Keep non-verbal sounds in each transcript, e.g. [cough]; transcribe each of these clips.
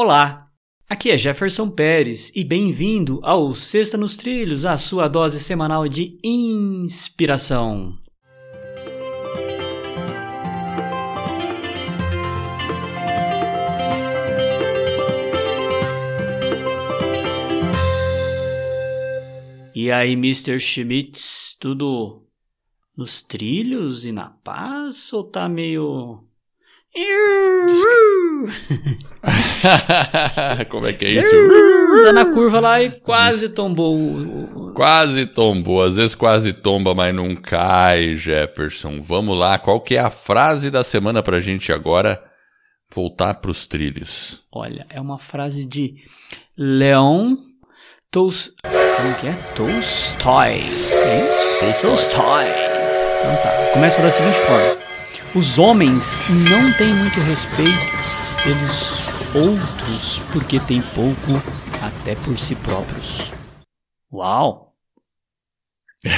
Olá, aqui é Jefferson Pérez e bem-vindo ao Sexta nos Trilhos, a sua dose semanal de inspiração. E aí, Mr. Schmitz, tudo nos trilhos e na paz ou tá meio. [laughs] Como é que é isso? Tá na curva lá e quase tombou. Quase tombou, às vezes quase tomba, mas não cai, Jefferson. Vamos lá, qual que é a frase da semana pra gente agora voltar pros trilhos? Olha, é uma frase de Leon Tolstoy. Como que é? Tolstói. É isso? Tolstói. Então tá, começa da seguinte forma. Os homens não têm muito respeito pelos outros porque têm pouco até por si próprios. Uau! [laughs]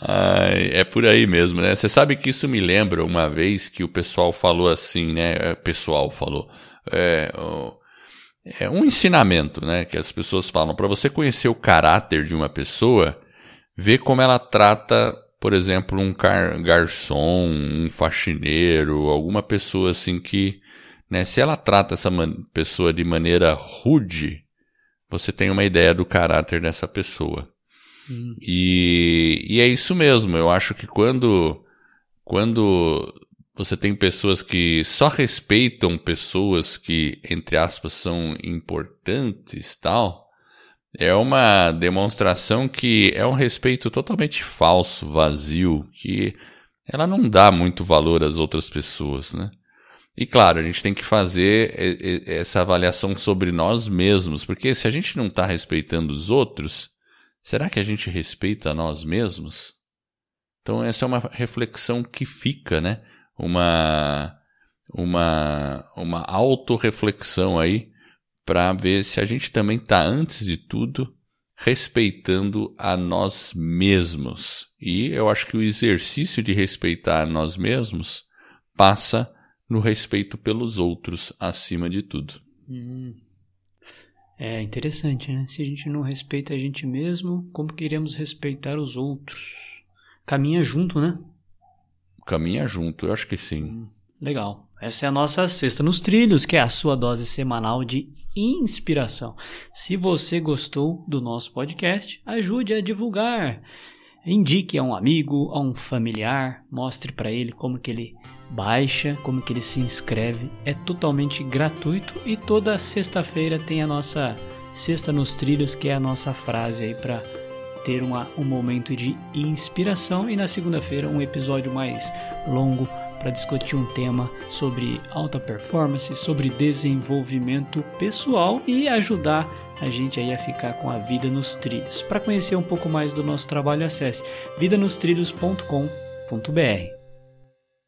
Ai, é por aí mesmo, né? Você sabe que isso me lembra uma vez que o pessoal falou assim, né? O pessoal falou. É, é um ensinamento, né? Que as pessoas falam. Para você conhecer o caráter de uma pessoa, ver como ela trata por exemplo, um garçom, um faxineiro, alguma pessoa assim que, né, se ela trata essa pessoa de maneira rude, você tem uma ideia do caráter dessa pessoa. Hum. E, e é isso mesmo. Eu acho que quando, quando você tem pessoas que só respeitam pessoas que, entre aspas, são importantes tal, é uma demonstração que é um respeito totalmente falso, vazio, que ela não dá muito valor às outras pessoas, né? E claro, a gente tem que fazer essa avaliação sobre nós mesmos, porque se a gente não está respeitando os outros, será que a gente respeita nós mesmos? Então essa é uma reflexão que fica, né? Uma uma uma autorreflexão aí para ver se a gente também está, antes de tudo, respeitando a nós mesmos. E eu acho que o exercício de respeitar a nós mesmos passa no respeito pelos outros acima de tudo. Hum. É interessante, né? Se a gente não respeita a gente mesmo, como que iremos respeitar os outros? Caminha junto, né? Caminha junto, eu acho que sim. Hum, legal. Essa é a nossa Sexta nos Trilhos, que é a sua dose semanal de inspiração. Se você gostou do nosso podcast, ajude a divulgar. Indique a um amigo, a um familiar, mostre para ele como que ele baixa, como que ele se inscreve. É totalmente gratuito e toda sexta-feira tem a nossa Sexta nos Trilhos, que é a nossa frase aí para ter uma, um momento de inspiração e na segunda-feira um episódio mais longo para discutir um tema sobre alta performance, sobre desenvolvimento pessoal e ajudar a gente aí a ficar com a vida nos trilhos. Para conhecer um pouco mais do nosso trabalho, acesse vidanostrilhos.com.br.